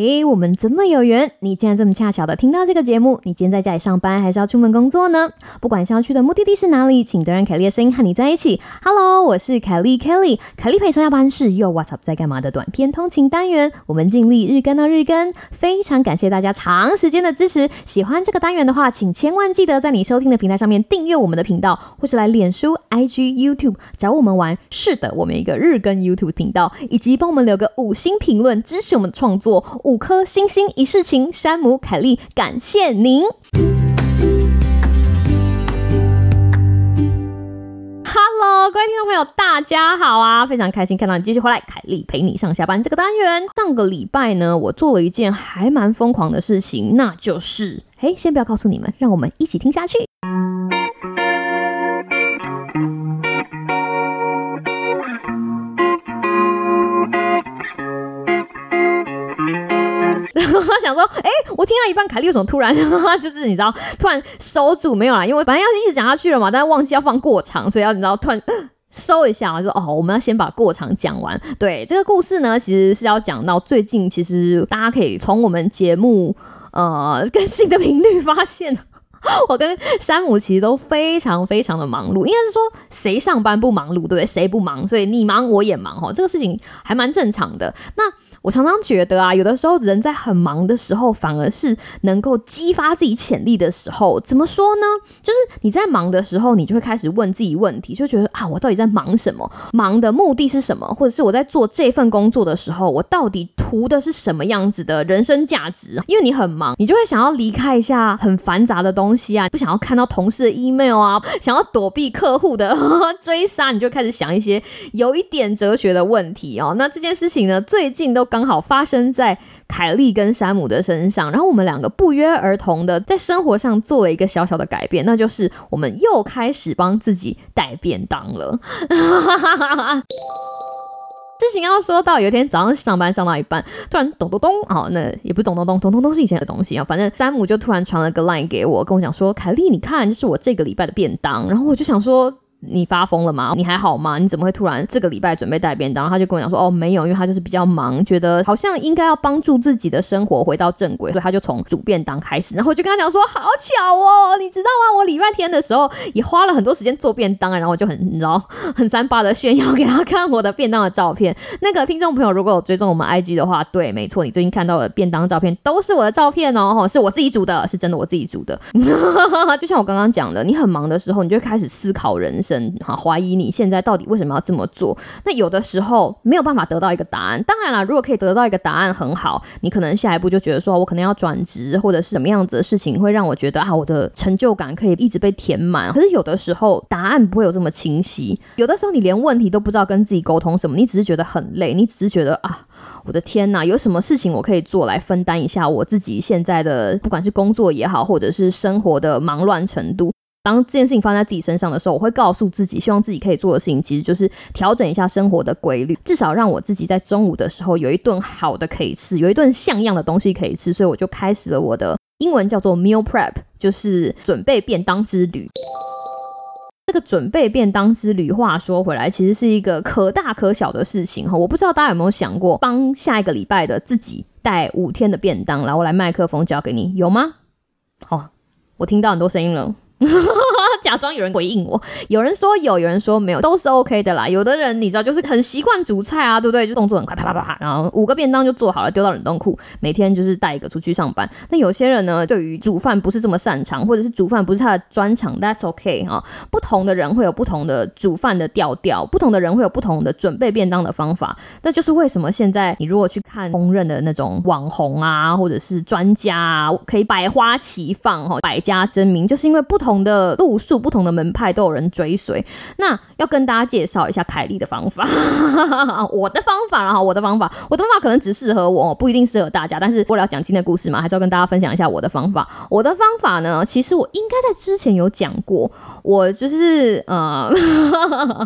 诶，我们怎么有缘？你竟然这么恰巧的听到这个节目？你今天在家里上班，还是要出门工作呢？不管是要去的目的地是哪里，请都让凯莉的声音和你在一起。Hello，我是凯莉 Kelly，凯莉陪上下班是又 What's up 在干嘛的短片通勤单元。我们尽力日更到日更，非常感谢大家长时间的支持。喜欢这个单元的话，请千万记得在你收听的平台上面订阅我们的频道，或是来脸书、IG、YouTube 找我们玩。是的，我们一个日更 YouTube 频道，以及帮我们留个五星评论支持我们的创作。五颗星星一世情，山姆凯莉，感谢您。Hello，各位听众朋友，大家好啊！非常开心看到你继续回来，凯莉陪你上下班这个单元。上个礼拜呢，我做了一件还蛮疯狂的事情，那就是，哎，先不要告诉你们，让我们一起听下去。他想说，哎，我听到一半，凯莉为什么突然 就是你知道，突然收住没有啦？因为本来要一直讲下去了嘛，但是忘记要放过场，所以要你知道突然收一下，说哦，我们要先把过场讲完。对，这个故事呢，其实是要讲到最近，其实大家可以从我们节目呃更新的频率发现，我跟山姆其实都非常非常的忙碌。应该是说谁上班不忙碌，对不对？谁不忙？所以你忙我也忙哈，这个事情还蛮正常的。那我常常觉得啊，有的时候人在很忙的时候，反而是能够激发自己潜力的时候。怎么说呢？就是你在忙的时候，你就会开始问自己问题，就觉得啊，我到底在忙什么？忙的目的是什么？或者是我在做这份工作的时候，我到底图的是什么样子的人生价值？因为你很忙，你就会想要离开一下很繁杂的东东西啊，不想要看到同事的 email 啊，想要躲避客户的 追杀，你就开始想一些有一点哲学的问题哦。那这件事情呢，最近都。刚好发生在凯莉跟山姆的身上，然后我们两个不约而同的在生活上做了一个小小的改变，那就是我们又开始帮自己带便当了。事情要说到有一天早上上班上到一半，突然咚咚咚，哦，那也不咚咚咚，咚咚咚是以前的东西啊，反正詹姆就突然传了个 line 给我，跟我讲说，凯莉，你看，这是我这个礼拜的便当，然后我就想说。你发疯了吗？你还好吗？你怎么会突然这个礼拜准备带便当？他就跟我讲说，哦，没有，因为他就是比较忙，觉得好像应该要帮助自己的生活回到正轨，所以他就从煮便当开始。然后我就跟他讲说，好巧哦，你知道吗？我礼拜天的时候也花了很多时间做便当，然后我就很你知道很三八的炫耀给他看我的便当的照片。那个听众朋友如果有追踪我们 IG 的话，对，没错，你最近看到的便当照片都是我的照片哦，是我自己煮的，是真的我自己煮的。就像我刚刚讲的，你很忙的时候，你就开始思考人生，哈，怀疑。你现在到底为什么要这么做？那有的时候没有办法得到一个答案。当然了，如果可以得到一个答案很好，你可能下一步就觉得说，我可能要转职，或者是什么样子的事情会让我觉得啊，我的成就感可以一直被填满。可是有的时候答案不会有这么清晰，有的时候你连问题都不知道跟自己沟通什么，你只是觉得很累，你只是觉得啊，我的天哪，有什么事情我可以做来分担一下我自己现在的不管是工作也好，或者是生活的忙乱程度。当这件事情发生在自己身上的时候，我会告诉自己，希望自己可以做的事情，其实就是调整一下生活的规律，至少让我自己在中午的时候有一顿好的可以吃，有一顿像样的东西可以吃。所以我就开始了我的英文叫做 meal prep，就是准备便当之旅。这个准备便当之旅，话说回来，其实是一个可大可小的事情哈。我不知道大家有没有想过，帮下一个礼拜的自己带五天的便当，然后来麦克风交给你，有吗？好，我听到很多声音了。假装有人回应我，有人说有，有人说没有，都是 OK 的啦。有的人你知道，就是很习惯煮菜啊，对不对？就动作很快，啪啪啪啪，然后五个便当就做好了，丢到冷冻库，每天就是带一个出去上班。那有些人呢，对于煮饭不是这么擅长，或者是煮饭不是他的专长，That's OK 啊。不同的人会有不同的煮饭的调调，不同的人会有不同的准备便当的方法。那就是为什么现在你如果去看公认的那种网红啊，或者是专家啊，可以百花齐放哈，百家争鸣，就是因为不同。不同的路数，不同的门派都有人追随。那要跟大家介绍一下凯莉的方法，我的方法了哈，我的方法，我的方法可能只适合我，不一定适合大家。但是为了讲今天的故事嘛，还是要跟大家分享一下我的方法。我的方法呢，其实我应该在之前有讲过，我就是呃，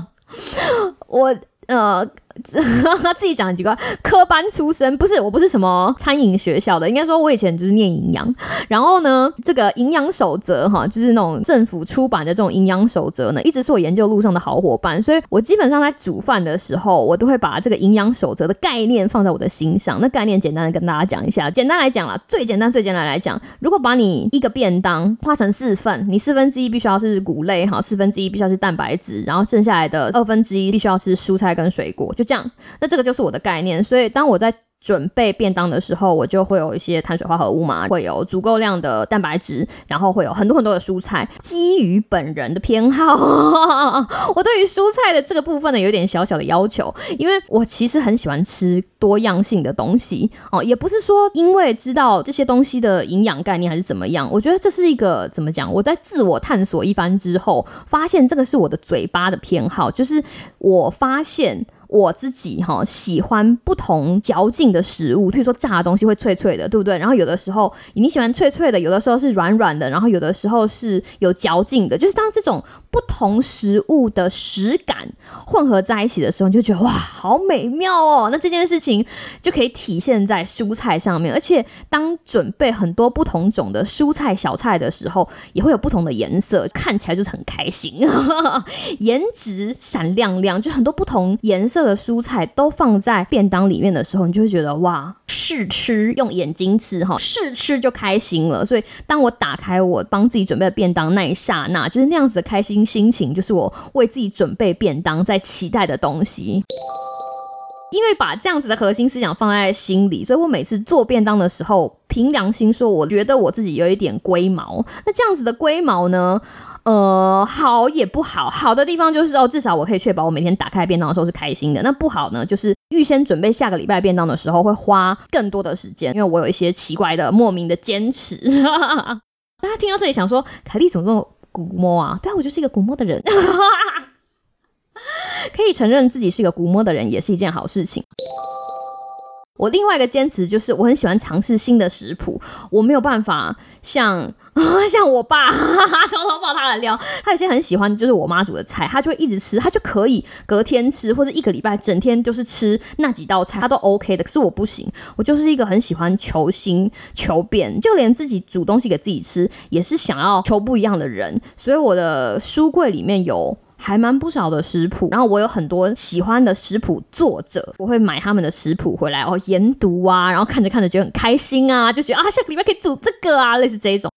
我呃。他自己讲很奇怪，科班出身不是，我不是什么餐饮学校的，应该说我以前就是念营养。然后呢，这个营养守则哈，就是那种政府出版的这种营养守则呢，一直是我研究路上的好伙伴。所以我基本上在煮饭的时候，我都会把这个营养守则的概念放在我的心上。那概念简单的跟大家讲一下，简单来讲啦，最简单最简单来讲，如果把你一个便当划成四份，你四分之一必须要是谷类哈，四分之一必须要是蛋白质，然后剩下来的二分之一必须要是蔬菜跟水果，就这样。那这个就是我的概念。所以当我在准备便当的时候，我就会有一些碳水化合物嘛，会有足够量的蛋白质，然后会有很多很多的蔬菜。基于本人的偏好，我对于蔬菜的这个部分呢，有一点小小的要求，因为我其实很喜欢吃多样性的东西哦，也不是说因为知道这些东西的营养概念还是怎么样，我觉得这是一个怎么讲？我在自我探索一番之后，发现这个是我的嘴巴的偏好，就是我发现。我自己哈喜欢不同嚼劲的食物，譬如说炸的东西会脆脆的，对不对？然后有的时候你喜欢脆脆的，有的时候是软软的，然后有的时候是有嚼劲的。就是当这种不同食物的食感混合在一起的时候，你就觉得哇，好美妙哦！那这件事情就可以体现在蔬菜上面，而且当准备很多不同种的蔬菜小菜的时候，也会有不同的颜色，看起来就是很开心，颜值闪亮亮，就很多不同颜色的蔬菜都放在便当里面的时候，你就会觉得哇，试吃用眼睛吃哈，试吃就开心了。所以当我打开我帮自己准备的便当那一刹那，就是那样子的开心心情，就是我为自己准备便当在期待的东西。因为把这样子的核心思想放在心里，所以我每次做便当的时候，凭良心说，我觉得我自己有一点龟毛。那这样子的龟毛呢？呃，好也不好，好的地方就是哦，至少我可以确保我每天打开便当的时候是开心的。那不好呢，就是预先准备下个礼拜便当的时候会花更多的时间，因为我有一些奇怪的莫名的坚持。大家听到这里想说，凯莉怎么这么古摸啊？对啊，我就是一个古摸的人，可以承认自己是一个古摸的人，也是一件好事情。我另外一个坚持就是，我很喜欢尝试新的食谱，我没有办法像 像我爸偷偷爆他的料，他有些很喜欢就是我妈煮的菜，他就会一直吃，他就可以隔天吃或者一个礼拜整天就是吃那几道菜，他都 OK 的。可是我不行，我就是一个很喜欢求新求变，就连自己煮东西给自己吃也是想要求不一样的人，所以我的书柜里面有。还蛮不少的食谱，然后我有很多喜欢的食谱作者，我会买他们的食谱回来哦研读啊，然后看着看着觉得很开心啊，就觉得啊下个礼拜可以煮这个啊，类似这一种。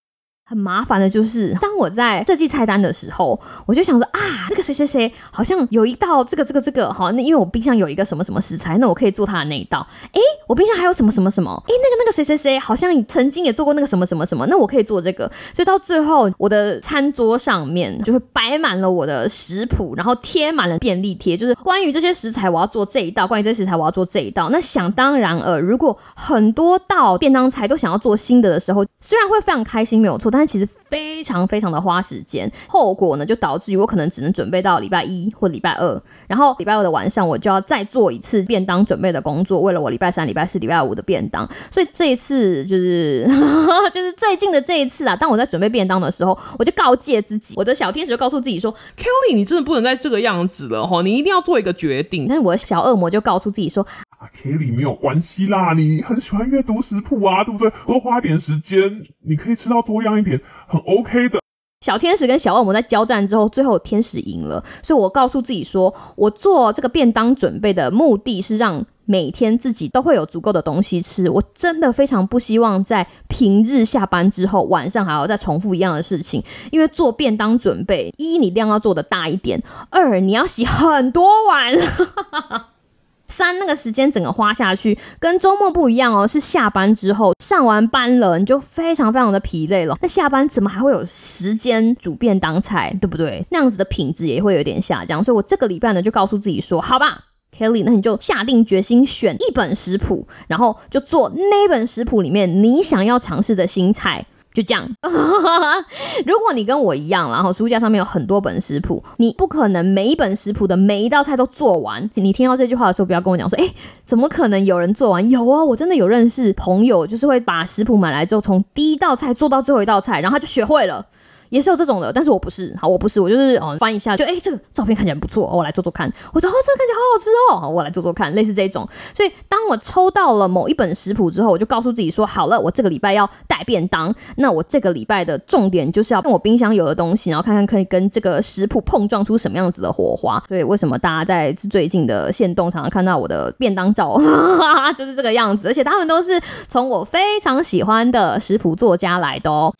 很麻烦的就是，当我在设计菜单的时候，我就想说啊，那个谁谁谁好像有一道这个这个这个好，那因为我冰箱有一个什么什么食材，那我可以做他的那一道。哎，我冰箱还有什么什么什么？哎，那个那个谁谁谁好像曾经也做过那个什么什么什么，那我可以做这个。所以到最后，我的餐桌上面就会摆满了我的食谱，然后贴满了便利贴，就是关于这些食材我要做这一道，关于这些食材我要做这一道。那想当然尔，如果很多道便当菜都想要做新的的时候，虽然会非常开心，没有错，但。但其实非常非常的花时间，后果呢就导致于我可能只能准备到礼拜一或礼拜二，然后礼拜二的晚上我就要再做一次便当准备的工作，为了我礼拜三、礼拜四、礼拜五的便当。所以这一次就是 就是最近的这一次啊，当我在准备便当的时候，我就告诫自己，我的小天使就告诉自己说：“Kelly，你真的不能再这个样子了哈，你一定要做一个决定。”但是我的小恶魔就告诉自己说。啊，Kelly 没有关系啦，你很喜欢阅读食谱啊，对不对？多花点时间，你可以吃到多样一点，很 OK 的。小天使跟小恶魔在交战之后，最后天使赢了，所以我告诉自己说，我做这个便当准备的目的是让每天自己都会有足够的东西吃。我真的非常不希望在平日下班之后晚上还要再重复一样的事情，因为做便当准备，一你量要做的大一点，二你要洗很多碗。三那个时间整个花下去，跟周末不一样哦，是下班之后上完班了，你就非常非常的疲累了。那下班怎么还会有时间煮便当菜，对不对？那样子的品质也会有点下降。所以我这个礼拜呢，就告诉自己说，好吧，Kelly，那你就下定决心选一本食谱，然后就做那本食谱里面你想要尝试的新菜。就这样，如果你跟我一样，然后书架上面有很多本食谱，你不可能每一本食谱的每一道菜都做完。你听到这句话的时候，不要跟我讲说，哎，怎么可能有人做完？有啊，我真的有认识朋友，就是会把食谱买来之后，从第一道菜做到最后一道菜，然后他就学会了。也是有这种的，但是我不是，好，我不是，我就是哦翻一下，就哎、这个照片看起来不错，我来做做看，我说哦这个看起来好好吃哦，好我来做做看，类似这种。所以当我抽到了某一本食谱之后，我就告诉自己说，好了，我这个礼拜要带便当，那我这个礼拜的重点就是要用我冰箱有的东西，然后看看可以跟这个食谱碰撞出什么样子的火花。所以为什么大家在最近的线动常常看到我的便当照，就是这个样子，而且他们都是从我非常喜欢的食谱作家来的哦。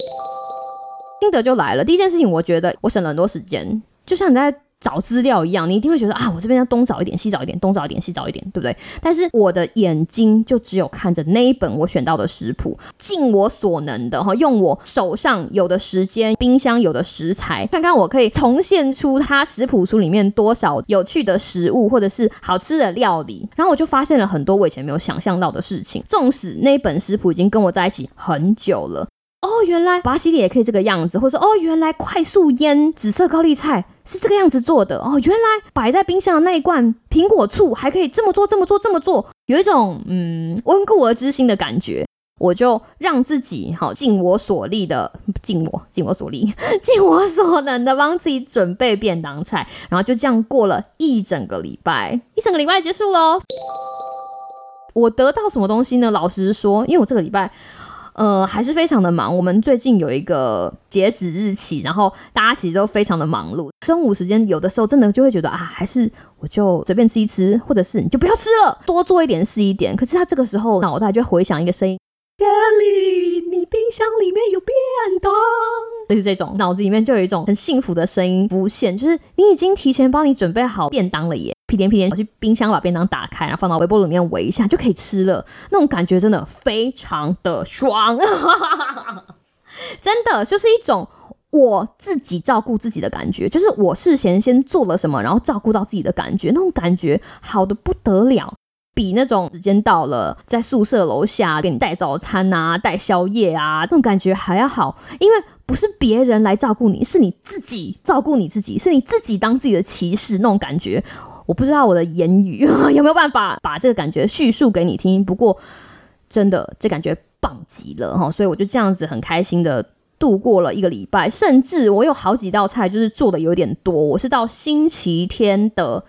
心得就来了，第一件事情，我觉得我省了很多时间，就像你在找资料一样，你一定会觉得啊，我这边要东找一点，西找一点，东找一点，西找一点，对不对？但是我的眼睛就只有看着那一本我选到的食谱，尽我所能的哈，用我手上有的时间、冰箱有的食材，看看我可以重现出它食谱书里面多少有趣的食物或者是好吃的料理，然后我就发现了很多我以前没有想象到的事情。纵使那一本食谱已经跟我在一起很久了。哦，原来巴西里也可以这个样子，或者说哦，原来快速腌紫色高丽菜是这个样子做的哦，原来摆在冰箱的那一罐苹果醋还可以这么做，这么做，这么做，有一种嗯温故而知新的感觉。我就让自己好尽我所力的，尽我尽我所力，尽我所能的帮自己准备便当菜，然后就这样过了一整个礼拜，一整个礼拜结束喽。我得到什么东西呢？老实说，因为我这个礼拜。呃，还是非常的忙。我们最近有一个截止日期，然后大家其实都非常的忙碌。中午时间有的时候真的就会觉得啊，还是我就随便吃一吃，或者是你就不要吃了，多做一点是一点。可是他这个时候脑袋就会回想一个声音：Kelly，你冰箱里面有便当。类似这种，脑子里面就有一种很幸福的声音浮现，就是你已经提前帮你准备好便当了耶。屁颠屁颠跑去冰箱把便当打开，然后放到微波炉里面围一下就可以吃了，那种感觉真的非常的爽，真的就是一种我自己照顾自己的感觉，就是我事先先做了什么，然后照顾到自己的感觉，那种感觉好的不得了，比那种时间到了在宿舍楼下给你带早餐啊、带宵夜啊那种感觉还要好，因为不是别人来照顾你，是你自己照顾你自己，是你自己当自己的骑士那种感觉。我不知道我的言语 有没有办法把这个感觉叙述给你听，不过真的这感觉棒极了哈，所以我就这样子很开心的度过了一个礼拜，甚至我有好几道菜就是做的有点多，我是到星期天的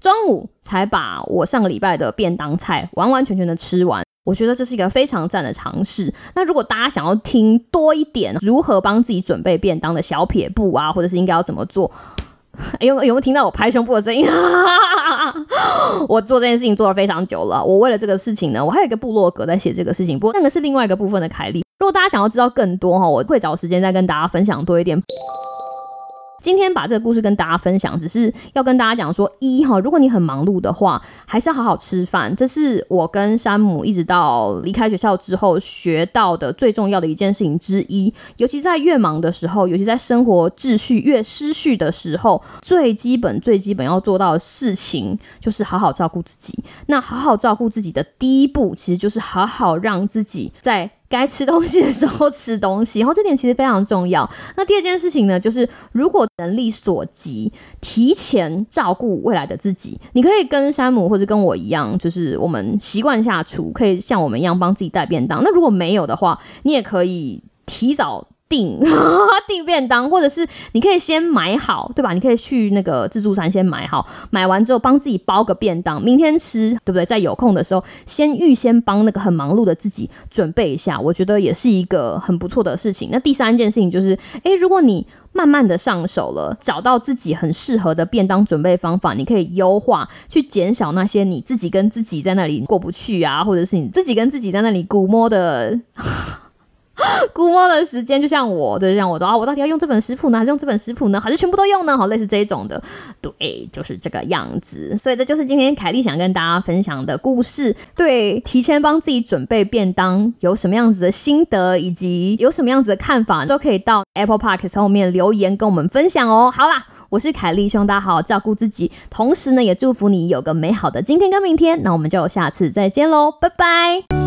中午才把我上个礼拜的便当菜完完全全的吃完。我觉得这是一个非常赞的尝试。那如果大家想要听多一点如何帮自己准备便当的小撇步啊，或者是应该要怎么做？有有没有听到我拍胸部的声音？我做这件事情做了非常久了。我为了这个事情呢，我还有一个部落格在写这个事情，不过那个是另外一个部分的凯莉。如果大家想要知道更多哈，我会找时间再跟大家分享多一点。今天把这个故事跟大家分享，只是要跟大家讲说，一哈，如果你很忙碌的话，还是要好好吃饭。这是我跟山姆一直到离开学校之后学到的最重要的一件事情之一。尤其在越忙的时候，尤其在生活秩序越失序的时候，最基本、最基本要做到的事情就是好好照顾自己。那好好照顾自己的第一步，其实就是好好让自己在。该吃东西的时候吃东西，然后这点其实非常重要。那第二件事情呢，就是如果能力所及，提前照顾未来的自己。你可以跟山姆或者跟我一样，就是我们习惯下厨，可以像我们一样帮自己带便当。那如果没有的话，你也可以提早。订 订便当，或者是你可以先买好，对吧？你可以去那个自助餐先买好，买完之后帮自己包个便当，明天吃，对不对？在有空的时候，先预先帮那个很忙碌的自己准备一下，我觉得也是一个很不错的事情。那第三件事情就是，诶，如果你慢慢的上手了，找到自己很适合的便当准备方法，你可以优化，去减少那些你自己跟自己在那里过不去啊，或者是你自己跟自己在那里估摸的。估摸的时间，就像我，就像我的啊，我到底要用这本食谱呢，还是用这本食谱呢，还是全部都用呢？好，类似这一种的，对，就是这个样子。所以这就是今天凯莉想跟大家分享的故事。对，提前帮自己准备便当有什么样子的心得，以及有什么样子的看法，都可以到 Apple Park 后面留言跟我们分享哦。好啦，我是凯莉，希望大家好好照顾自己，同时呢，也祝福你有个美好的今天跟明天。那我们就下次再见喽，拜拜。